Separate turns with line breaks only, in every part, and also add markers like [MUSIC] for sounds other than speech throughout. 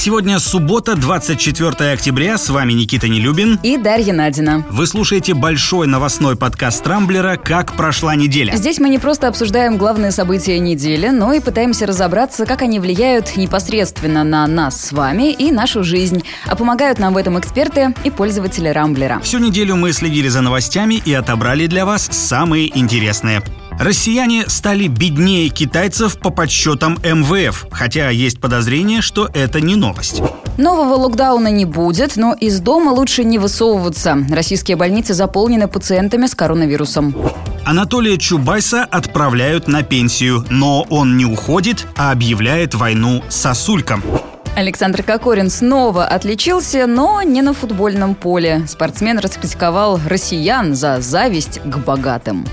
Сегодня суббота, 24 октября. С вами Никита Нелюбин.
И Дарья Надина.
Вы слушаете большой новостной подкаст Трамблера «Как прошла неделя».
Здесь мы не просто обсуждаем главные события недели, но и пытаемся разобраться, как они влияют непосредственно на нас с вами и нашу жизнь. А помогают нам в этом эксперты и пользователи Рамблера.
Всю неделю мы следили за новостями и отобрали для вас самые интересные. Россияне стали беднее китайцев по подсчетам МВФ, хотя есть подозрение, что это не новость.
Нового локдауна не будет, но из дома лучше не высовываться. Российские больницы заполнены пациентами с коронавирусом.
Анатолия Чубайса отправляют на пенсию, но он не уходит, а объявляет войну сосулькам.
Александр Кокорин снова отличился, но не на футбольном поле. Спортсмен раскритиковал россиян за зависть к богатым.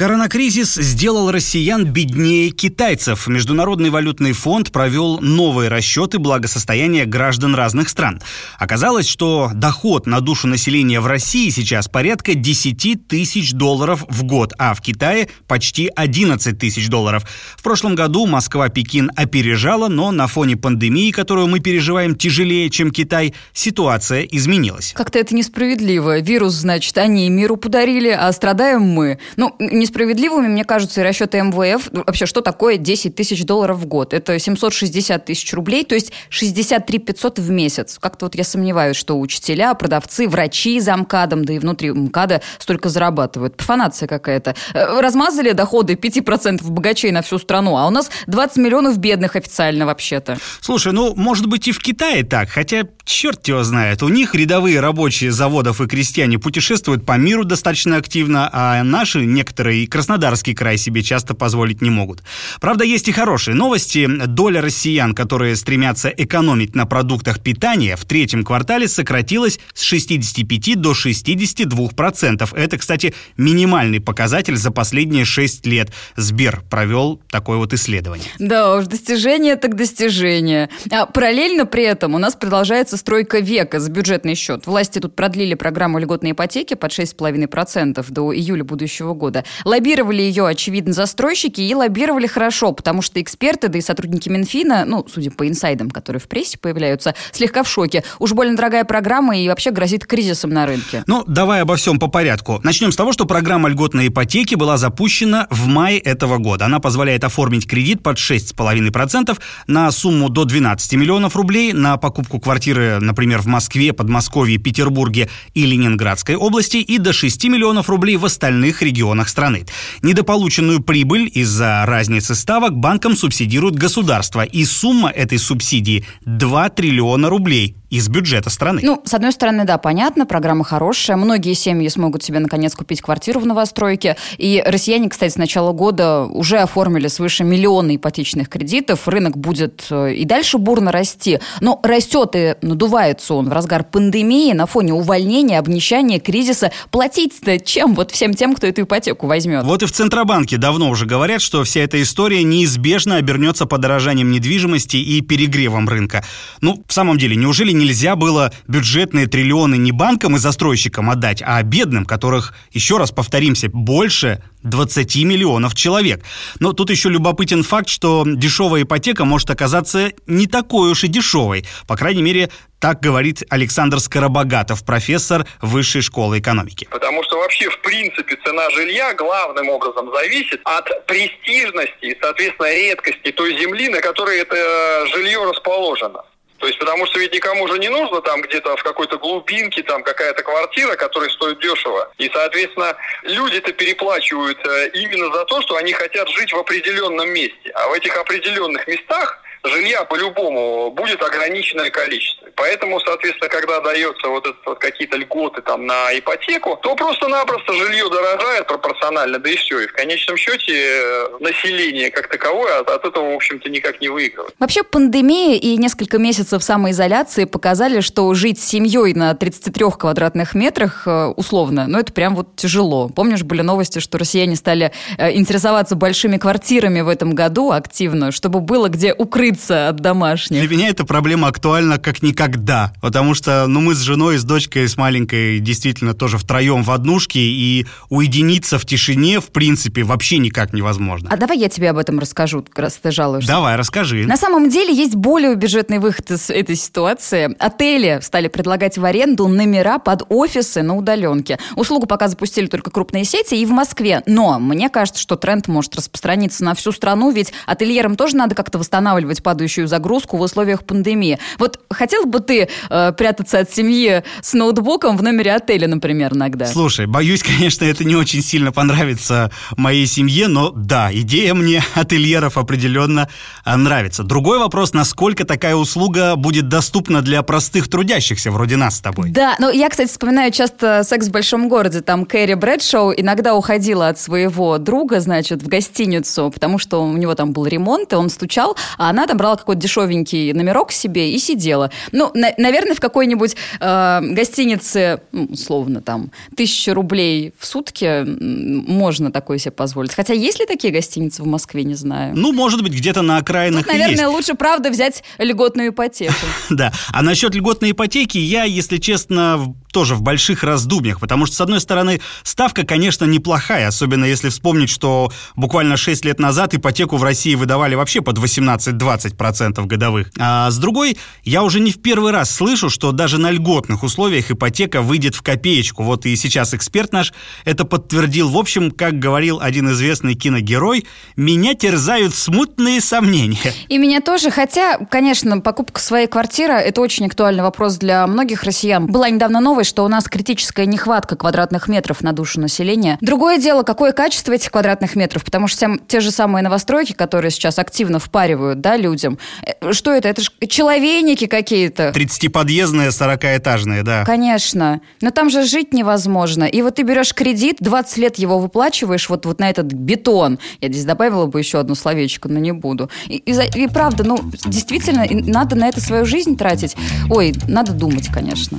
Коронакризис сделал россиян беднее китайцев. Международный валютный фонд провел новые расчеты благосостояния граждан разных стран. Оказалось, что доход на душу населения в России сейчас порядка 10 тысяч долларов в год, а в Китае почти 11 тысяч долларов. В прошлом году Москва-Пекин опережала, но на фоне пандемии, которую мы переживаем тяжелее, чем Китай, ситуация изменилась.
Как-то это несправедливо. Вирус, значит, они миру подарили, а страдаем мы. Ну, не несправедливыми, мне кажутся, и расчеты МВФ. Вообще, что такое 10 тысяч долларов в год? Это 760 тысяч рублей, то есть 63 500 в месяц. Как-то вот я сомневаюсь, что учителя, продавцы, врачи за МКАДом, да и внутри МКАДа столько зарабатывают. Профанация какая-то. Э, размазали доходы 5% богачей на всю страну, а у нас 20 миллионов бедных официально вообще-то.
Слушай, ну, может быть и в Китае так, хотя черт его знает. У них рядовые рабочие заводов и крестьяне путешествуют по миру достаточно активно, а наши некоторые и Краснодарский край себе часто позволить не могут. Правда, есть и хорошие новости. Доля россиян, которые стремятся экономить на продуктах питания, в третьем квартале сократилась с 65 до 62 процентов. Это, кстати, минимальный показатель за последние 6 лет. Сбер провел такое вот исследование.
Да уж, достижение так достижение. А параллельно при этом у нас продолжается стройка века за бюджетный счет. Власти тут продлили программу льготной ипотеки под 6,5% до июля будущего года. Лоббировали ее, очевидно, застройщики и лоббировали хорошо, потому что эксперты, да и сотрудники Минфина, ну, судя по инсайдам, которые в прессе появляются, слегка в шоке. Уж больно дорогая программа и вообще грозит кризисом на рынке.
Ну, давай обо всем по порядку. Начнем с того, что программа льготной ипотеки была запущена в мае этого года. Она позволяет оформить кредит под 6,5% на сумму до 12 миллионов рублей на покупку квартиры, например, в Москве, Подмосковье, Петербурге и Ленинградской области и до 6 миллионов рублей в остальных регионах страны. Недополученную прибыль из-за разницы ставок банкам субсидирует государство, и сумма этой субсидии 2 триллиона рублей из бюджета страны.
Ну, с одной стороны, да, понятно, программа хорошая. Многие семьи смогут себе, наконец, купить квартиру в новостройке. И россияне, кстати, с начала года уже оформили свыше миллиона ипотечных кредитов. Рынок будет э, и дальше бурно расти. Но растет и надувается он в разгар пандемии на фоне увольнения, обнищания, кризиса. Платить-то чем вот всем тем, кто эту ипотеку возьмет?
Вот и в Центробанке давно уже говорят, что вся эта история неизбежно обернется подорожанием недвижимости и перегревом рынка. Ну, в самом деле, неужели нельзя было бюджетные триллионы не банкам и застройщикам отдать, а бедным, которых, еще раз повторимся, больше 20 миллионов человек. Но тут еще любопытен факт, что дешевая ипотека может оказаться не такой уж и дешевой. По крайней мере, так говорит Александр Скоробогатов, профессор Высшей школы экономики.
Потому что вообще, в принципе, цена жилья главным образом зависит от престижности и, соответственно, редкости той земли, на которой это жилье расположено. То есть, потому что ведь никому же не нужно там где-то в какой-то глубинке там какая-то квартира, которая стоит дешево. И, соответственно, люди-то переплачивают э, именно за то, что они хотят жить в определенном месте. А в этих определенных местах жилья по-любому будет ограниченное количество. Поэтому, соответственно, когда дается вот, это, вот какие-то льготы там на ипотеку, то просто-напросто жилье дорожает пропорционально, да и все. И в конечном счете э, население как таковое от, от этого, в общем-то, никак не выигрывает.
Вообще пандемия и несколько месяцев самоизоляции показали, что жить с семьей на 33 квадратных метрах э, условно, ну это прям вот тяжело. Помнишь, были новости, что россияне стали э, интересоваться большими квартирами в этом году активно, чтобы было где укрыть скрыться от домашних.
Для меня эта проблема актуальна как никогда, потому что, ну, мы с женой, с дочкой, с маленькой действительно тоже втроем в однушке, и уединиться в тишине, в принципе, вообще никак невозможно.
А давай я тебе об этом расскажу, раз ты жалуешься.
Давай, расскажи.
На самом деле есть более бюджетный выход из этой ситуации. Отели стали предлагать в аренду номера под офисы на удаленке. Услугу пока запустили только крупные сети и в Москве. Но мне кажется, что тренд может распространиться на всю страну, ведь ательерам тоже надо как-то восстанавливать падающую загрузку в условиях пандемии. Вот хотел бы ты э, прятаться от семьи с ноутбуком в номере отеля, например, иногда?
Слушай, боюсь, [LAUGHS] конечно, это не очень сильно понравится моей семье, но да, идея мне ательеров определенно а, нравится. Другой вопрос, насколько такая услуга будет доступна для простых трудящихся, вроде нас с тобой.
Да, ну я, кстати, вспоминаю часто «Секс в большом городе». Там Кэрри Брэдшоу иногда уходила от своего друга, значит, в гостиницу, потому что у него там был ремонт, и он стучал, а она там брала какой-то дешевенький номерок себе и сидела. Ну, на, наверное, в какой-нибудь э, гостинице, ну, условно, там, тысяча рублей в сутки можно такое себе позволить. Хотя есть ли такие гостиницы в Москве, не знаю.
Ну, может быть, где-то на окраинах
Тут, наверное,
есть.
лучше, правда, взять льготную ипотеку. [LAUGHS]
Да. А насчет льготной ипотеки я, если честно, тоже в больших раздумьях, потому что, с одной стороны, ставка, конечно, неплохая, особенно если вспомнить, что буквально 6 лет назад ипотеку в России выдавали вообще под 18-20% годовых. А с другой, я уже не в первый раз слышу, что даже на льготных условиях ипотека выйдет в копеечку. Вот и сейчас эксперт наш это подтвердил. В общем, как говорил один известный киногерой, меня терзают смутные сомнения.
И меня тоже, хотя, конечно, покупка своей квартиры – это очень актуальный вопрос для многих россиян. Была недавно новость, что у нас критическая нехватка квадратных метров на душу населения. Другое дело, какое качество этих квадратных метров, потому что те, те же самые новостройки, которые сейчас активно впаривают да, людям, э, что это? Это же человейники какие-то.
30-подъездные, 40-этажные, да.
Конечно. Но там же жить невозможно. И вот ты берешь кредит, 20 лет его выплачиваешь вот, вот на этот бетон. Я здесь добавила бы еще одно словечко, но не буду. И, и, и правда, ну, действительно, надо на это свою жизнь тратить. Ой, надо думать, конечно.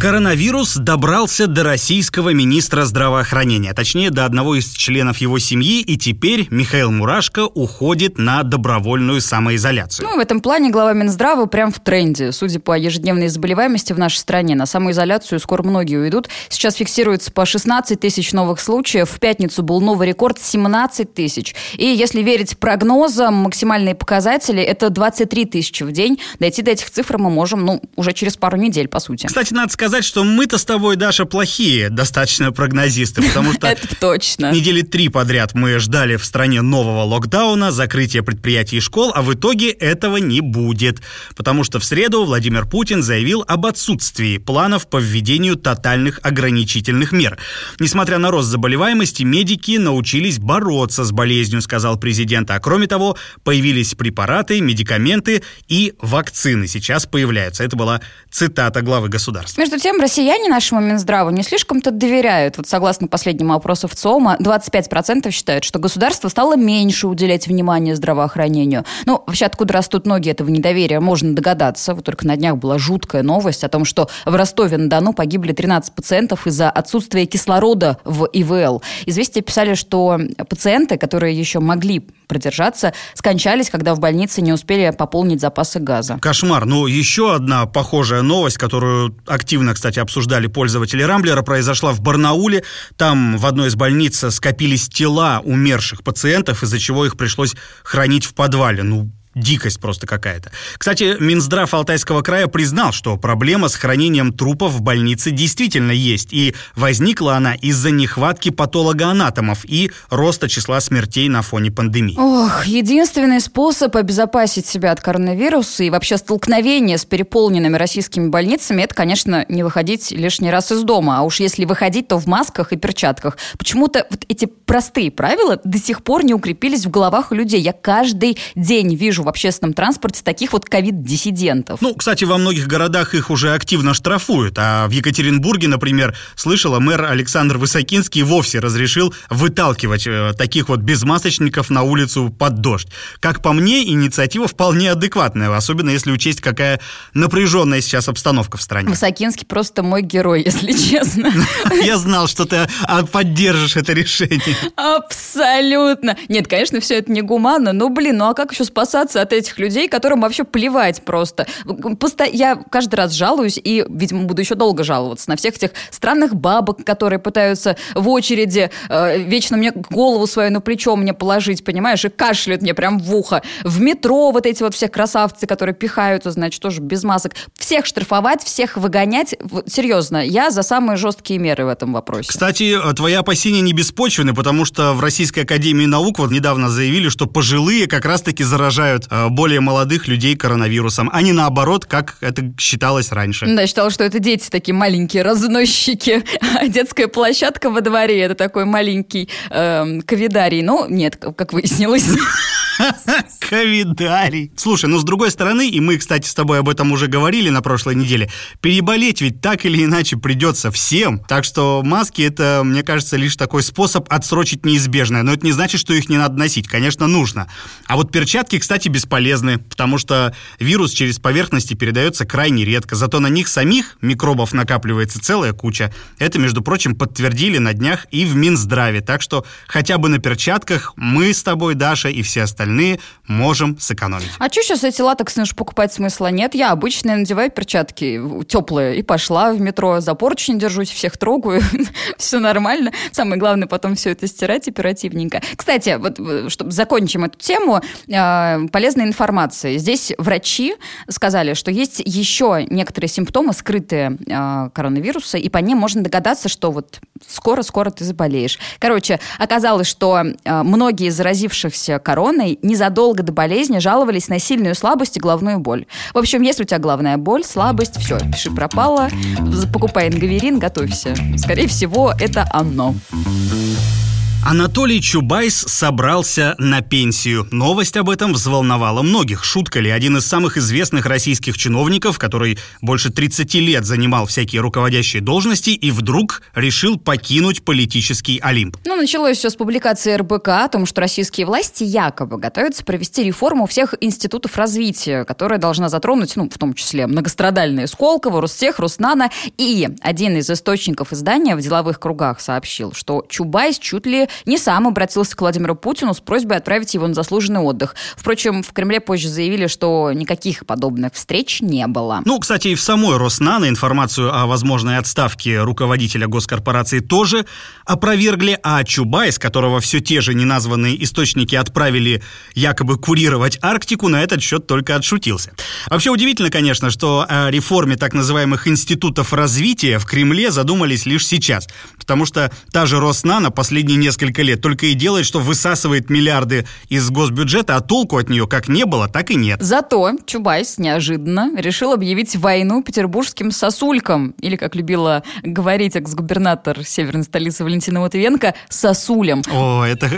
Коронавирус добрался до российского министра здравоохранения, точнее до одного из членов его семьи, и теперь Михаил Мурашко уходит на добровольную самоизоляцию.
Ну, в этом плане глава Минздрава прям в тренде. Судя по ежедневной заболеваемости в нашей стране, на самоизоляцию скоро многие уйдут. Сейчас фиксируется по 16 тысяч новых случаев. В пятницу был новый рекорд 17 тысяч. И если верить прогнозам, максимальные показатели – это 23 тысячи в день. Дойти до этих цифр мы можем, ну, уже через пару недель, по сути.
Кстати, надо сказать, сказать, что мы-то с тобой, Даша, плохие достаточно прогнозисты, потому что... [LAUGHS]
Это точно.
Недели три подряд мы ждали в стране нового локдауна, закрытия предприятий и школ, а в итоге этого не будет. Потому что в среду Владимир Путин заявил об отсутствии планов по введению тотальных ограничительных мер. Несмотря на рост заболеваемости, медики научились бороться с болезнью, сказал президент. А кроме того, появились препараты, медикаменты и вакцины. Сейчас появляются. Это была цитата главы государства.
Между тем, россияне нашему Минздраву не слишком-то доверяют. Вот согласно последнему опросу ВЦИОМа, 25% считают, что государство стало меньше уделять внимание здравоохранению. Ну, вообще, откуда растут ноги этого недоверия, можно догадаться. Вот только на днях была жуткая новость о том, что в Ростове-на-Дону погибли 13 пациентов из-за отсутствия кислорода в ИВЛ. Известия писали, что пациенты, которые еще могли продержаться, скончались, когда в больнице не успели пополнить запасы газа.
Кошмар. Ну, еще одна похожая новость, которую активно кстати, обсуждали пользователи Рамблера, произошла в Барнауле. Там в одной из больниц скопились тела умерших пациентов, из-за чего их пришлось хранить в подвале. Ну, Дикость просто какая-то. Кстати, Минздрав Алтайского края признал, что проблема с хранением трупов в больнице действительно есть, и возникла она из-за нехватки патологоанатомов и роста числа смертей на фоне пандемии.
Ох, единственный способ обезопасить себя от коронавируса и вообще столкновения с переполненными российскими больницами, это, конечно, не выходить лишний раз из дома, а уж если выходить, то в масках и перчатках. Почему-то вот эти простые правила до сих пор не укрепились в головах людей. Я каждый день вижу в общественном транспорте таких вот ковид-диссидентов.
Ну, кстати, во многих городах их уже активно штрафуют, а в Екатеринбурге, например, слышала, мэр Александр Высокинский вовсе разрешил выталкивать э, таких вот безмасочников на улицу под дождь. Как по мне, инициатива вполне адекватная, особенно если учесть, какая напряженная сейчас обстановка в стране.
Высокинский просто мой герой, [LAUGHS] если честно. [LAUGHS]
Я знал, что ты а, поддержишь это решение.
Абсолютно. Нет, конечно, все это негуманно, но, блин, ну а как еще спасаться от этих людей, которым вообще плевать просто? Я каждый раз жалуюсь и, видимо, буду еще долго жаловаться на всех этих странных бабок, которые пытаются в очереди э, вечно мне голову свою на плечо мне положить, понимаешь, и кашляют мне прям в ухо. В метро вот эти вот все красавцы, которые пихаются, значит, тоже без масок. Всех штрафовать, всех выгонять. Серьезно, я за самые жесткие меры в этом вопросе.
Кстати, твои опасения не беспочвены, потому что в Российской Академии Наук вот недавно заявили, что пожилые как раз-таки заражают э, более молодых людей коронавирусом, а не наоборот, как это считалось раньше.
Да, считала, что это дети такие маленькие разносчики, а детская площадка во дворе это такой маленький э, ковидарий. Ну, нет, как выяснилось. [LAUGHS]
Ковидарий. Слушай, ну с другой стороны, и мы, кстати, с тобой об этом уже говорили на прошлой неделе, переболеть ведь так или иначе придется всем. Так что маски это, мне кажется, лишь такой способ отсрочить неизбежное. Но это не значит, что их не надо носить. Конечно, нужно. А вот перчатки, кстати, бесполезны, потому что вирус через поверхности передается крайне редко. Зато на них самих микробов накапливается целая куча. Это, между прочим, подтвердили на днях и в Минздраве. Так что хотя бы на перчатках мы с тобой, Даша, и все остальные можем сэкономить.
А что сейчас эти латексные уж покупать смысла нет? Я обычно надеваю перчатки теплые и пошла в метро, за поручень держусь, всех трогаю, [LAUGHS] все нормально. Самое главное потом все это стирать оперативненько. Кстати, вот чтобы закончим эту тему, э, полезная информация. Здесь врачи сказали, что есть еще некоторые симптомы, скрытые э, коронавируса, и по ним можно догадаться, что вот скоро-скоро ты заболеешь. Короче, оказалось, что э, многие заразившихся короной незадолго до болезни жаловались на сильную слабость и головную боль. В общем, если у тебя головная боль, слабость, все, пиши пропало, покупай ингаверин, готовься. Скорее всего, это оно.
Анатолий Чубайс собрался на пенсию. Новость об этом взволновала многих. Шутка ли, один из самых известных российских чиновников, который больше 30 лет занимал всякие руководящие должности и вдруг решил покинуть политический Олимп.
Ну, началось все с публикации РБК о том, что российские власти якобы готовятся провести реформу всех институтов развития, которая должна затронуть, ну, в том числе многострадальные Сколково, Ростех, Руснана. И один из источников издания в деловых кругах сообщил, что Чубайс чуть ли не сам обратился к Владимиру Путину с просьбой отправить его на заслуженный отдых. Впрочем, в Кремле позже заявили, что никаких подобных встреч не было.
Ну, кстати, и в самой Роснано информацию о возможной отставке руководителя госкорпорации тоже опровергли, а Чубайс, которого все те же неназванные источники отправили якобы курировать Арктику, на этот счет только отшутился. Вообще удивительно, конечно, что о реформе так называемых институтов развития в Кремле задумались лишь сейчас, потому что та же Роснано последние несколько несколько лет только и делает, что высасывает миллиарды из госбюджета, а толку от нее как не было, так и нет.
Зато Чубайс неожиданно решил объявить войну петербургским сосулькам, или, как любила говорить экс-губернатор северной столицы Валентина Матвиенко, сосулям.
О, это...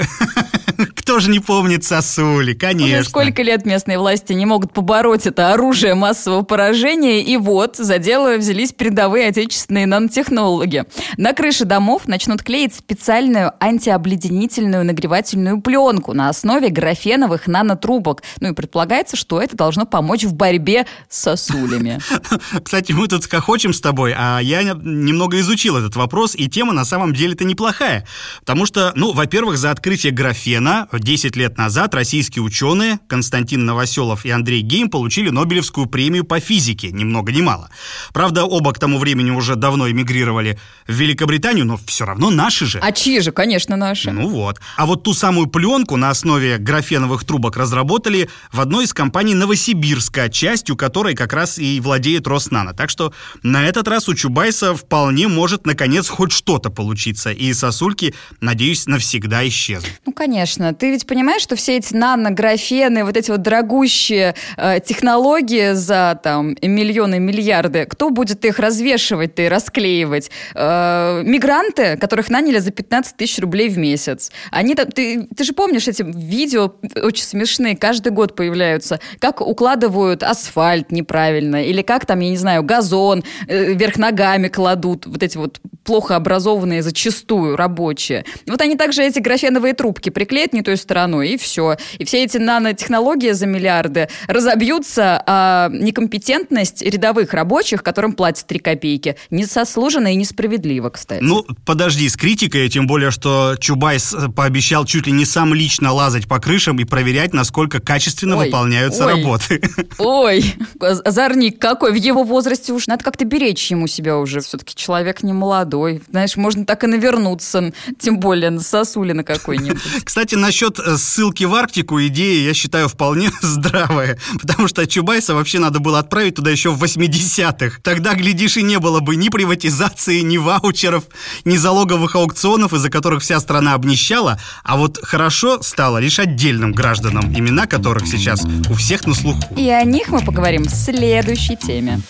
[LAUGHS] Кто же не помнит сосули, конечно.
Уже сколько лет местные власти не могут побороть это оружие массового поражения, и вот за дело взялись передовые отечественные нанотехнологи. На крыше домов начнут клеить специальную антиобледенительную нагревательную пленку на основе графеновых нанотрубок. Ну и предполагается, что это должно помочь в борьбе с сосулями. [LAUGHS]
Кстати, мы тут хохочем с тобой, а я немного изучил этот вопрос, и тема на самом деле-то неплохая. Потому что, ну, во-первых, за открытие графена 10 лет назад российские ученые Константин Новоселов и Андрей Гейм получили Нобелевскую премию по физике, ни много ни мало. Правда, оба к тому времени уже давно эмигрировали в Великобританию, но все равно наши же.
А чьи же, конечно, наши.
Ну вот. А вот ту самую пленку на основе графеновых трубок разработали в одной из компаний Новосибирска, частью которой как раз и владеет Роснано. Так что на этот раз у Чубайса вполне может наконец хоть что-то получиться. И сосульки, надеюсь, навсегда исчезнут.
Ну, конечно. Ты ведь понимаешь, что все эти нанографены, вот эти вот дорогущие э, технологии за там миллионы, миллиарды, кто будет их развешивать и расклеивать? Э, мигранты, которых наняли за 15 тысяч рублей в месяц. Они там, ты, ты же помнишь эти видео очень смешные, каждый год появляются, как укладывают асфальт неправильно, или как там, я не знаю, газон э, вверх ногами кладут, вот эти вот плохо образованные зачастую рабочие. Вот они также эти графеновые трубки приклеят не той стороной, и все. И все эти нанотехнологии за миллиарды разобьются, а некомпетентность рядовых рабочих, которым платят 3 копейки, несослуженно и несправедливо, кстати.
Ну, подожди с критикой, тем более, что Чубайс э, пообещал чуть ли не сам лично лазать по крышам и проверять, насколько качественно ой, выполняются ой, работы. [LAUGHS]
Ой, озорник какой, в его возрасте уж надо как-то беречь ему себя уже. Все-таки человек не молодой. Знаешь, можно так и навернуться, тем более на сосулина какой-нибудь. [LAUGHS]
Кстати, насчет э, ссылки в Арктику идея, я считаю, вполне [LAUGHS] здравая, потому что Чубайса вообще надо было отправить туда еще в 80-х. Тогда, глядишь, и не было бы ни приватизации, ни ваучеров, ни залоговых аукционов, из-за которых вся страна обнищала, а вот хорошо стало лишь отдельным гражданам, имена которых сейчас у всех на слуху.
И о них мы поговорим в следующей теме.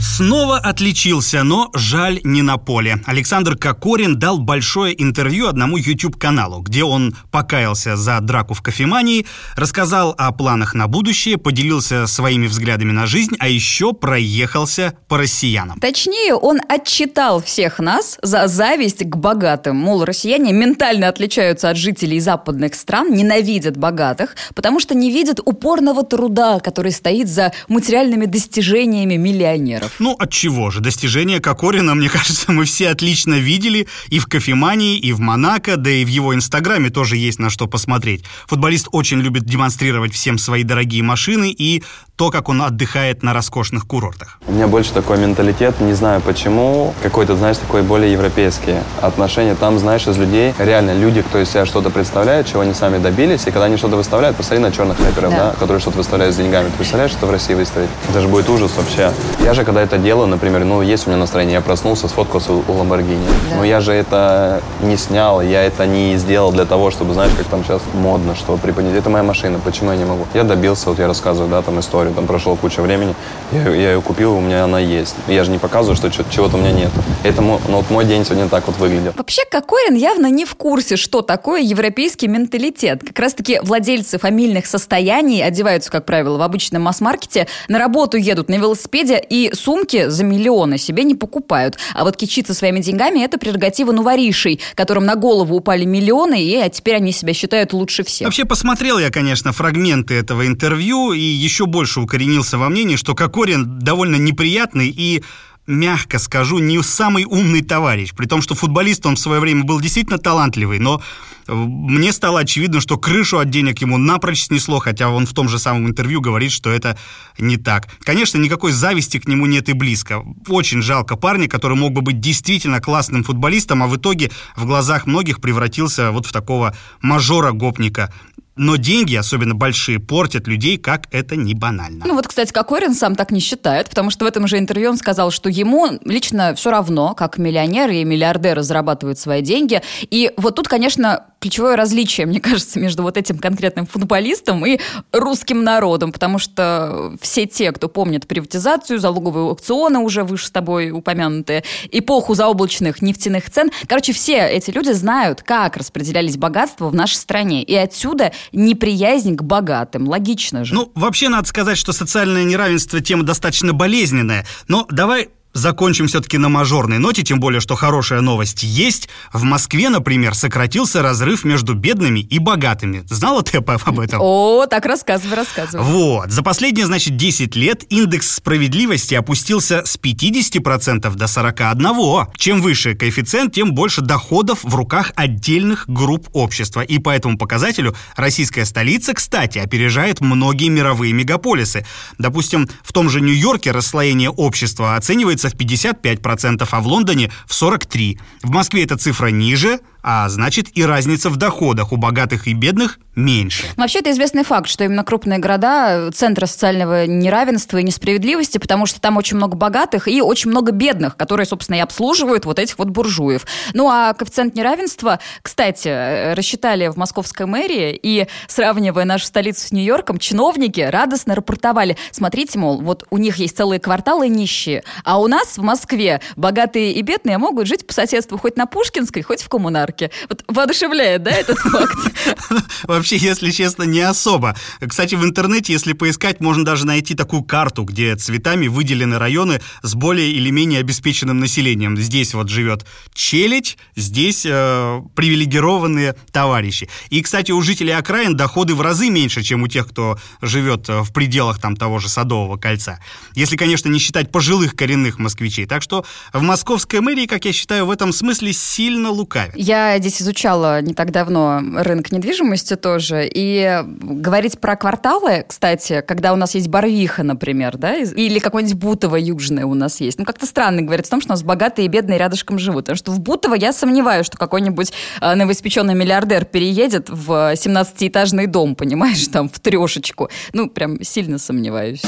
Снова отличился, но жаль не на поле. Александр Кокорин дал большое интервью одному YouTube-каналу, где он покаялся за драку в кофемании, рассказал о планах на будущее, поделился своими взглядами на жизнь, а еще проехался по россиянам.
Точнее, он отчитал всех нас за зависть к богатым. Мол, россияне ментально отличаются от жителей западных стран, ненавидят богатых, потому что не видят упорного труда, который стоит за материальными достижениями миллионеров
долларов. Ну, от чего же? Достижения Кокорина, мне [LAUGHS] кажется, мы все отлично видели и в кофемании, и в Монако, да и в его инстаграме тоже есть на что посмотреть. Футболист очень любит демонстрировать всем свои дорогие машины и то, как он отдыхает на роскошных курортах.
У меня больше такой менталитет, не знаю почему, какой-то, знаешь, такой более европейский отношения. Там, знаешь, из людей, реально люди, кто из себя что-то представляет, чего они сами добились, и когда они что-то выставляют, посмотри на черных рэперов, да. да, которые что-то выставляют с деньгами. Ты представляешь, что в России выставить? Это же будет ужас вообще. Я же, когда это делаю, например, ну, есть у меня настроение, я проснулся, сфоткался у Ламборгини. Да. Но я же это не снял, я это не сделал для того, чтобы, знаешь, как там сейчас модно, что преподнести. Это моя машина, почему я не могу? Я добился, вот я рассказываю, да, там историю, там прошло куча времени, я, я ее купил, у меня она есть. Я же не показываю, что чего-то у меня нет. Это ну, вот мой день сегодня так вот выглядел.
Вообще, Кокорин явно не в курсе, что такое европейский менталитет. Как раз-таки владельцы фамильных состояний одеваются, как правило, в обычном масс-маркете, на работу едут на велосипеде и сумки за миллионы себе не покупают. А вот кичиться своими деньгами – это прерогатива новоришей, которым на голову упали миллионы, и а теперь они себя считают лучше всех.
Вообще посмотрел я, конечно, фрагменты этого интервью и еще больше укоренился во мнении, что Кокорин довольно неприятный и мягко скажу, не самый умный товарищ. При том, что футболист он в свое время был действительно талантливый, но мне стало очевидно, что крышу от денег ему напрочь снесло, хотя он в том же самом интервью говорит, что это не так. Конечно, никакой зависти к нему нет и близко. Очень жалко парня, который мог бы быть действительно классным футболистом, а в итоге в глазах многих превратился вот в такого мажора-гопника. Но деньги, особенно большие, портят людей, как это не банально.
Ну вот, кстати, Кокорин сам так не считает, потому что в этом же интервью он сказал, что ему лично все равно, как миллионеры и миллиардеры зарабатывают свои деньги. И вот тут, конечно, ключевое различие, мне [LAUGHS] кажется, между вот этим конкретным футболистом и русским народом, потому что все те, кто помнит приватизацию, залоговые аукционы уже выше с тобой упомянутые, эпоху заоблачных нефтяных цен, короче, все эти люди знают, как распределялись богатства в нашей стране. И отсюда неприязнь к богатым. Логично же.
Ну, вообще надо сказать, что социальное неравенство тема достаточно болезненная. Но давай Закончим все-таки на мажорной ноте, тем более, что хорошая новость есть. В Москве, например, сократился разрыв между бедными и богатыми. Знала ты об этом?
О, так рассказывай, рассказывай.
Вот. За последние, значит, 10 лет индекс справедливости опустился с 50% до 41%. Чем выше коэффициент, тем больше доходов в руках отдельных групп общества. И по этому показателю российская столица, кстати, опережает многие мировые мегаполисы. Допустим, в том же Нью-Йорке расслоение общества оценивается в 55%, а в Лондоне в 43%. В Москве эта цифра ниже, а значит и разница в доходах у богатых и бедных меньше.
Вообще это известный факт, что именно крупные города – центры социального неравенства и несправедливости, потому что там очень много богатых и очень много бедных, которые, собственно, и обслуживают вот этих вот буржуев. Ну а коэффициент неравенства, кстати, э, рассчитали в московской мэрии, и сравнивая нашу столицу с Нью-Йорком, чиновники радостно рапортовали. Смотрите, мол, вот у них есть целые кварталы нищие, а у нас в Москве богатые и бедные могут жить по соседству хоть на Пушкинской, хоть в Коммунар парке. Вот воодушевляет, да, этот факт? [LAUGHS]
Вообще, если честно, не особо. Кстати, в интернете, если поискать, можно даже найти такую карту, где цветами выделены районы с более или менее обеспеченным населением. Здесь вот живет челядь, здесь э, привилегированные товарищи. И, кстати, у жителей окраин доходы в разы меньше, чем у тех, кто живет э, в пределах там того же Садового кольца. Если, конечно, не считать пожилых коренных москвичей. Так что в московской мэрии, как я считаю, в этом смысле сильно лукавит.
Я здесь изучала не так давно рынок недвижимости тоже. И говорить про кварталы, кстати, когда у нас есть Барвиха, например, да, или какой-нибудь Бутово южное у нас есть. Ну, как-то странно говорить о том, что у нас богатые и бедные рядышком живут. Потому что в Бутово я сомневаюсь, что какой-нибудь э, новоиспеченный миллиардер переедет в 17-этажный дом, понимаешь, там, в трешечку. Ну, прям сильно сомневаюсь.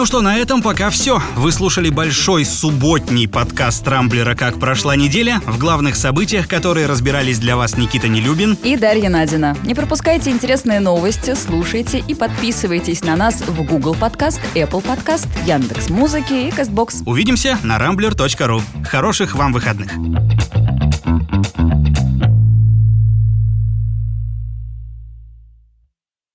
Ну что, на этом пока все. Вы слушали большой субботний подкаст Рамблера «Как прошла неделя», в главных событиях, которые разбирались для вас Никита Нелюбин
и Дарья Надина. Не пропускайте интересные новости, слушайте и подписывайтесь на нас в Google Подкаст, Apple Подкаст, Яндекс Музыки и Кастбокс.
Увидимся на rambler.ru. Хороших вам выходных.